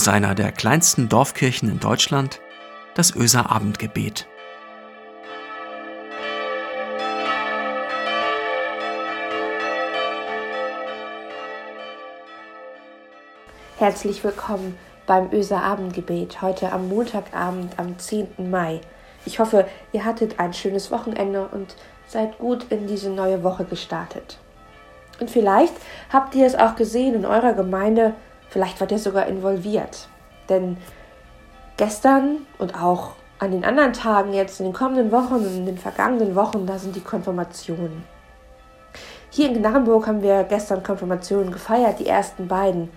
aus einer der kleinsten Dorfkirchen in Deutschland, das Öser Abendgebet. Herzlich willkommen beim Öser Abendgebet, heute am Montagabend am 10. Mai. Ich hoffe, ihr hattet ein schönes Wochenende und seid gut in diese neue Woche gestartet. Und vielleicht habt ihr es auch gesehen in eurer Gemeinde, vielleicht wart ihr sogar involviert. Denn gestern und auch an den anderen Tagen jetzt in den kommenden Wochen und in den vergangenen Wochen, da sind die Konfirmationen. Hier in Gnarrenburg haben wir gestern Konfirmationen gefeiert, die ersten beiden.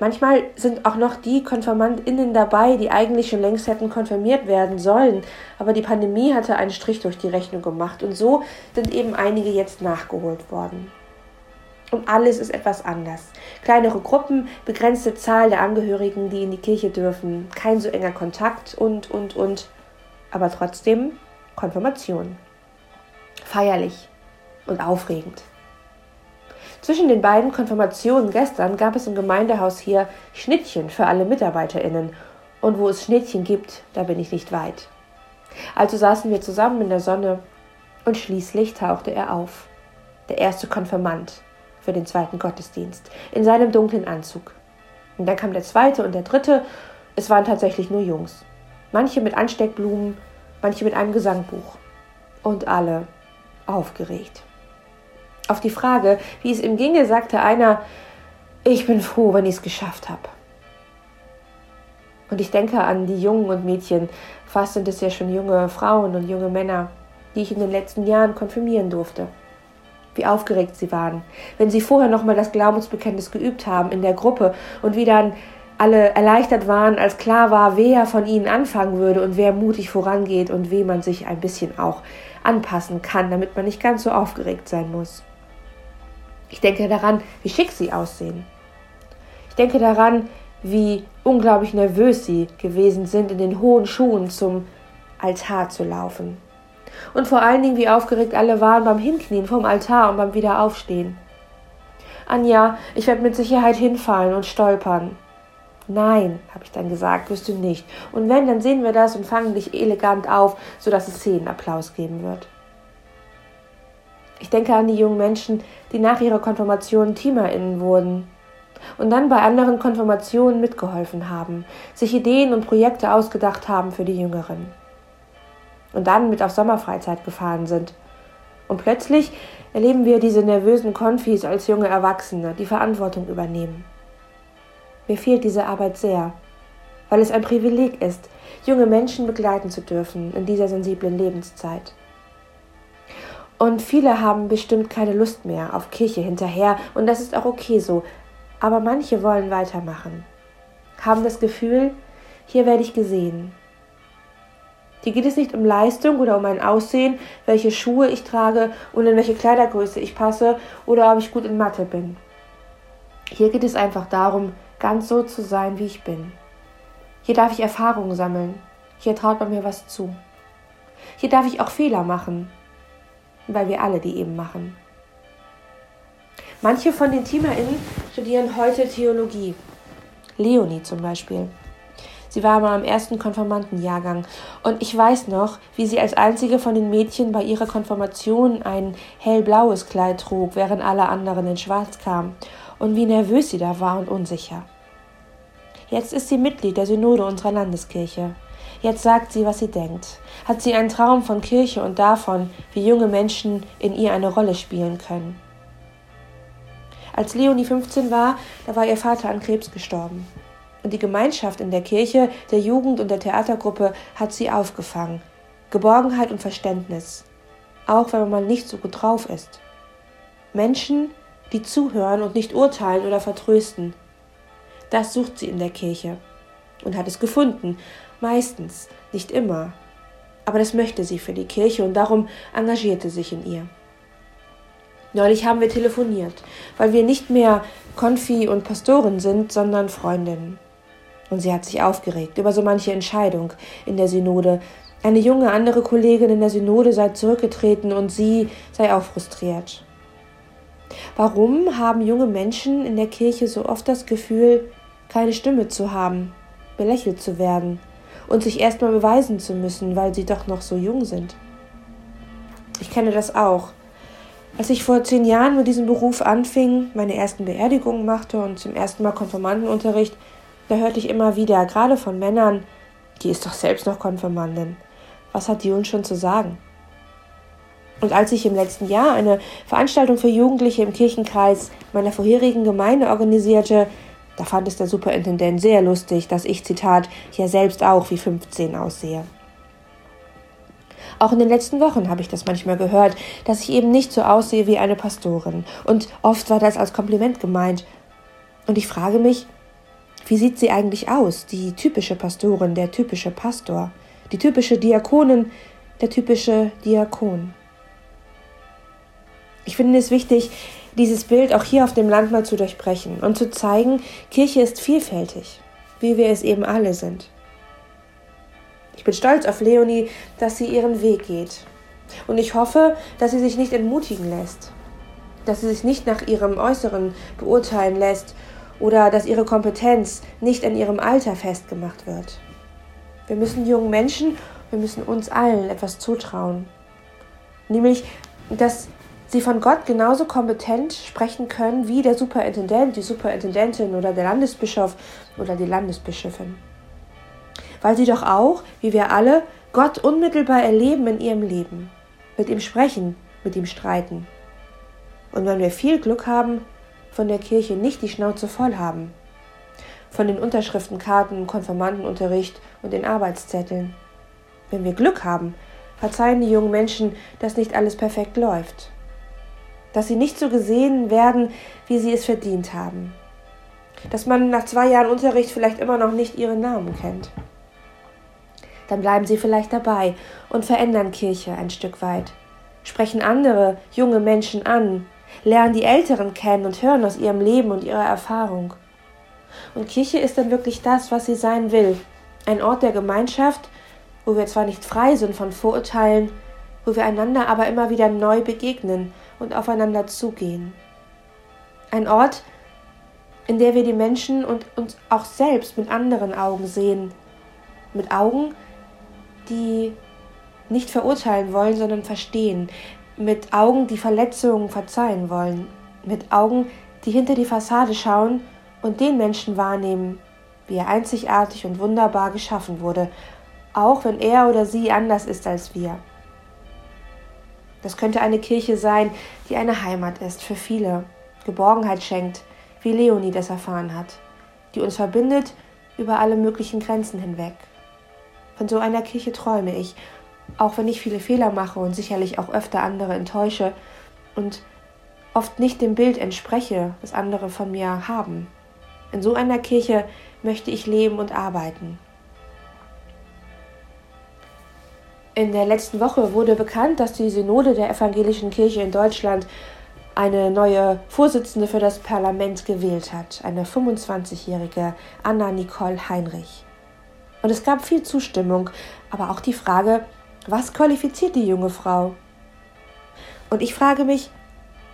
Manchmal sind auch noch die KonfirmandInnen dabei, die eigentlich schon längst hätten konfirmiert werden sollen, aber die Pandemie hatte einen Strich durch die Rechnung gemacht und so sind eben einige jetzt nachgeholt worden. Und alles ist etwas anders. Kleinere Gruppen, begrenzte Zahl der Angehörigen, die in die Kirche dürfen, kein so enger Kontakt und, und, und. Aber trotzdem Konfirmation. Feierlich und aufregend. Zwischen den beiden Konfirmationen gestern gab es im Gemeindehaus hier Schnittchen für alle MitarbeiterInnen. Und wo es Schnittchen gibt, da bin ich nicht weit. Also saßen wir zusammen in der Sonne und schließlich tauchte er auf. Der erste Konfirmand für den zweiten Gottesdienst in seinem dunklen Anzug. Und dann kam der zweite und der dritte. Es waren tatsächlich nur Jungs. Manche mit Ansteckblumen, manche mit einem Gesangbuch. Und alle aufgeregt. Auf die Frage, wie es ihm ginge, sagte einer, ich bin froh, wenn ich es geschafft habe. Und ich denke an die Jungen und Mädchen, fast sind es ja schon junge Frauen und junge Männer, die ich in den letzten Jahren konfirmieren durfte. Wie aufgeregt sie waren, wenn sie vorher nochmal das Glaubensbekenntnis geübt haben in der Gruppe und wie dann alle erleichtert waren, als klar war, wer von ihnen anfangen würde und wer mutig vorangeht und wem man sich ein bisschen auch anpassen kann, damit man nicht ganz so aufgeregt sein muss. Ich denke daran, wie schick sie aussehen. Ich denke daran, wie unglaublich nervös sie gewesen sind, in den hohen Schuhen zum Altar zu laufen. Und vor allen Dingen, wie aufgeregt alle waren beim Hinknien vom Altar und beim Wiederaufstehen. Anja, ich werde mit Sicherheit hinfallen und stolpern. Nein, habe ich dann gesagt, wirst du nicht. Und wenn, dann sehen wir das und fangen dich elegant auf, sodass es Szenenapplaus geben wird. Ich denke an die jungen Menschen, die nach ihrer Konfirmation TeamerInnen wurden und dann bei anderen Konfirmationen mitgeholfen haben, sich Ideen und Projekte ausgedacht haben für die Jüngeren. Und dann mit auf Sommerfreizeit gefahren sind. Und plötzlich erleben wir diese nervösen Konfis als junge Erwachsene, die Verantwortung übernehmen. Mir fehlt diese Arbeit sehr, weil es ein Privileg ist, junge Menschen begleiten zu dürfen in dieser sensiblen Lebenszeit. Und viele haben bestimmt keine Lust mehr auf Kirche hinterher und das ist auch okay so. Aber manche wollen weitermachen, haben das Gefühl, hier werde ich gesehen. Hier geht es nicht um Leistung oder um mein Aussehen, welche Schuhe ich trage und in welche Kleidergröße ich passe oder ob ich gut in Mathe bin. Hier geht es einfach darum, ganz so zu sein, wie ich bin. Hier darf ich Erfahrungen sammeln. Hier traut man mir was zu. Hier darf ich auch Fehler machen weil wir alle die eben machen. Manche von den TeamerInnen studieren heute Theologie. Leonie zum Beispiel. Sie war mal im ersten Konformantenjahrgang und ich weiß noch, wie sie als einzige von den Mädchen bei ihrer Konfirmation ein hellblaues Kleid trug, während alle anderen in Schwarz kamen und wie nervös sie da war und unsicher. Jetzt ist sie Mitglied der Synode unserer Landeskirche. Jetzt sagt sie, was sie denkt. Hat sie einen Traum von Kirche und davon, wie junge Menschen in ihr eine Rolle spielen können. Als Leonie 15 war, da war ihr Vater an Krebs gestorben. Und die Gemeinschaft in der Kirche, der Jugend und der Theatergruppe hat sie aufgefangen. Geborgenheit und Verständnis. Auch wenn man mal nicht so gut drauf ist. Menschen, die zuhören und nicht urteilen oder vertrösten. Das sucht sie in der Kirche und hat es gefunden, Meistens, nicht immer. Aber das möchte sie für die Kirche und darum engagierte sich in ihr. Neulich haben wir telefoniert, weil wir nicht mehr Konfi und Pastoren sind, sondern Freundinnen. Und sie hat sich aufgeregt über so manche Entscheidung in der Synode. Eine junge andere Kollegin in der Synode sei zurückgetreten und sie sei auch frustriert. Warum haben junge Menschen in der Kirche so oft das Gefühl, keine Stimme zu haben, belächelt zu werden und sich erstmal beweisen zu müssen, weil sie doch noch so jung sind? Ich kenne das auch. Als ich vor zehn Jahren mit diesem Beruf anfing, meine ersten Beerdigungen machte und zum ersten Mal Konfirmandenunterricht, da hörte ich immer wieder, gerade von Männern, die ist doch selbst noch Konfirmandin. Was hat die uns schon zu sagen? Und als ich im letzten Jahr eine Veranstaltung für Jugendliche im Kirchenkreis meiner vorherigen Gemeinde organisierte, da fand es der Superintendent sehr lustig, dass ich, Zitat, ja selbst auch wie 15 aussehe. Auch in den letzten Wochen habe ich das manchmal gehört, dass ich eben nicht so aussehe wie eine Pastorin. Und oft war das als Kompliment gemeint. Und ich frage mich, wie sieht sie eigentlich aus, die typische Pastorin, der typische Pastor, die typische Diakonin, der typische Diakon? Ich finde es wichtig, dieses Bild auch hier auf dem Land mal zu durchbrechen und zu zeigen, Kirche ist vielfältig, wie wir es eben alle sind. Ich bin stolz auf Leonie, dass sie ihren Weg geht. Und ich hoffe, dass sie sich nicht entmutigen lässt, dass sie sich nicht nach ihrem Äußeren beurteilen lässt oder dass ihre Kompetenz nicht an ihrem Alter festgemacht wird. Wir müssen jungen Menschen, wir müssen uns allen etwas zutrauen. Nämlich, dass sie von Gott genauso kompetent sprechen können wie der Superintendent, die Superintendentin oder der Landesbischof oder die Landesbischöfin. Weil sie doch auch, wie wir alle, Gott unmittelbar erleben in ihrem Leben, mit ihm sprechen, mit ihm streiten. Und wenn wir viel Glück haben, von der Kirche nicht die Schnauze voll haben. Von den Unterschriftenkarten, Konfirmandenunterricht und den Arbeitszetteln. Wenn wir Glück haben, verzeihen die jungen Menschen, dass nicht alles perfekt läuft dass sie nicht so gesehen werden, wie sie es verdient haben. Dass man nach zwei Jahren Unterricht vielleicht immer noch nicht ihren Namen kennt. Dann bleiben sie vielleicht dabei und verändern Kirche ein Stück weit, sprechen andere junge Menschen an, lernen die Älteren kennen und hören aus ihrem Leben und ihrer Erfahrung. Und Kirche ist dann wirklich das, was sie sein will, ein Ort der Gemeinschaft, wo wir zwar nicht frei sind von Vorurteilen, wo wir einander aber immer wieder neu begegnen und aufeinander zugehen. Ein Ort, in der wir die Menschen und uns auch selbst mit anderen Augen sehen. Mit Augen, die nicht verurteilen wollen, sondern verstehen. Mit Augen, die Verletzungen verzeihen wollen. Mit Augen, die hinter die Fassade schauen und den Menschen wahrnehmen, wie er einzigartig und wunderbar geschaffen wurde, auch wenn er oder sie anders ist als wir. Das könnte eine Kirche sein, die eine Heimat ist für viele, Geborgenheit schenkt, wie Leonie das erfahren hat, die uns verbindet über alle möglichen Grenzen hinweg. Von so einer Kirche träume ich, auch wenn ich viele Fehler mache und sicherlich auch öfter andere enttäusche und oft nicht dem Bild entspreche, das andere von mir haben. In so einer Kirche möchte ich leben und arbeiten. In der letzten Woche wurde bekannt, dass die Synode der Evangelischen Kirche in Deutschland eine neue Vorsitzende für das Parlament gewählt hat, eine 25-jährige Anna Nicole Heinrich. Und es gab viel Zustimmung, aber auch die Frage, was qualifiziert die junge Frau? Und ich frage mich,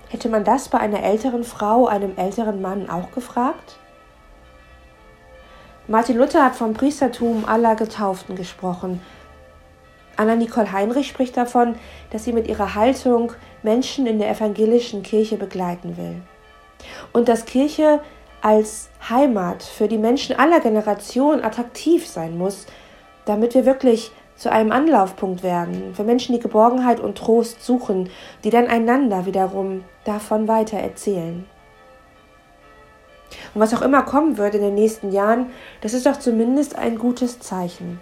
hätte man das bei einer älteren Frau, einem älteren Mann auch gefragt? Martin Luther hat vom Priestertum aller Getauften gesprochen Anna-Nicole Heinrich spricht davon, dass sie mit ihrer Haltung Menschen in der evangelischen Kirche begleiten will. Und dass Kirche als Heimat für die Menschen aller Generationen attraktiv sein muss, damit wir wirklich zu einem Anlaufpunkt werden, für Menschen, die Geborgenheit und Trost suchen, die dann einander wiederum davon weiter erzählen. Und was auch immer kommen wird in den nächsten Jahren, das ist doch zumindest ein gutes Zeichen.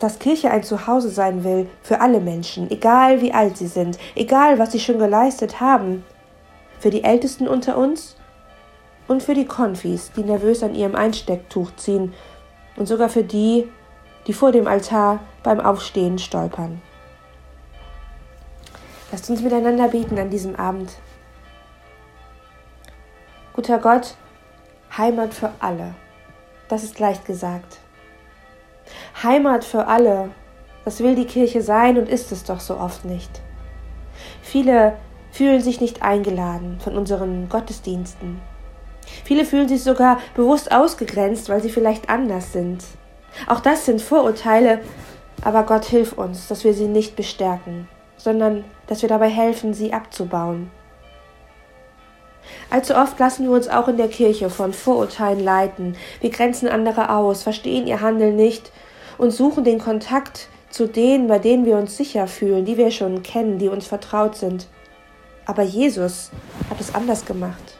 Dass Kirche ein Zuhause sein will für alle Menschen, egal wie alt sie sind, egal was sie schon geleistet haben, für die Ältesten unter uns und für die Konfis, die nervös an ihrem Einstecktuch ziehen. Und sogar für die, die vor dem Altar beim Aufstehen stolpern. Lasst uns miteinander beten an diesem Abend. Guter Gott, Heimat für alle. Das ist leicht gesagt. Heimat für alle. Das will die Kirche sein und ist es doch so oft nicht. Viele fühlen sich nicht eingeladen von unseren Gottesdiensten. Viele fühlen sich sogar bewusst ausgegrenzt, weil sie vielleicht anders sind. Auch das sind Vorurteile, aber Gott hilf uns, dass wir sie nicht bestärken, sondern dass wir dabei helfen, sie abzubauen. Allzu oft lassen wir uns auch in der Kirche von Vorurteilen leiten. Wir grenzen andere aus, verstehen ihr Handeln nicht und suchen den Kontakt zu denen, bei denen wir uns sicher fühlen, die wir schon kennen, die uns vertraut sind. Aber Jesus hat es anders gemacht.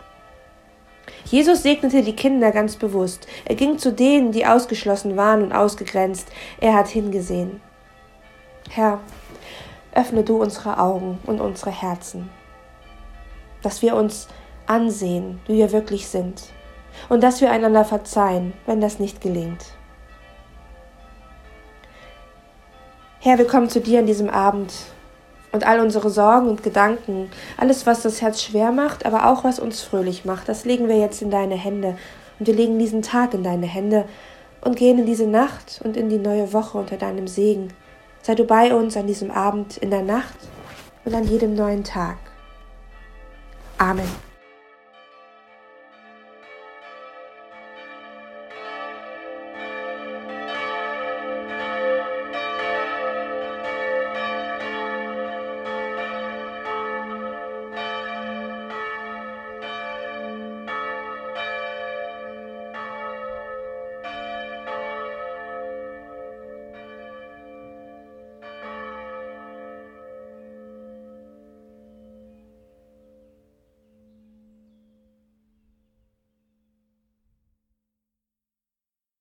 Jesus segnete die Kinder ganz bewusst. Er ging zu denen, die ausgeschlossen waren und ausgegrenzt. Er hat hingesehen. Herr, öffne du unsere Augen und unsere Herzen, dass wir uns ansehen, wie wir wirklich sind, und dass wir einander verzeihen, wenn das nicht gelingt. Herr, wir kommen zu dir an diesem Abend und all unsere Sorgen und Gedanken, alles, was das Herz schwer macht, aber auch was uns fröhlich macht, das legen wir jetzt in deine Hände. Und wir legen diesen Tag in deine Hände und gehen in diese Nacht und in die neue Woche unter deinem Segen. Sei du bei uns an diesem Abend, in der Nacht und an jedem neuen Tag. Amen.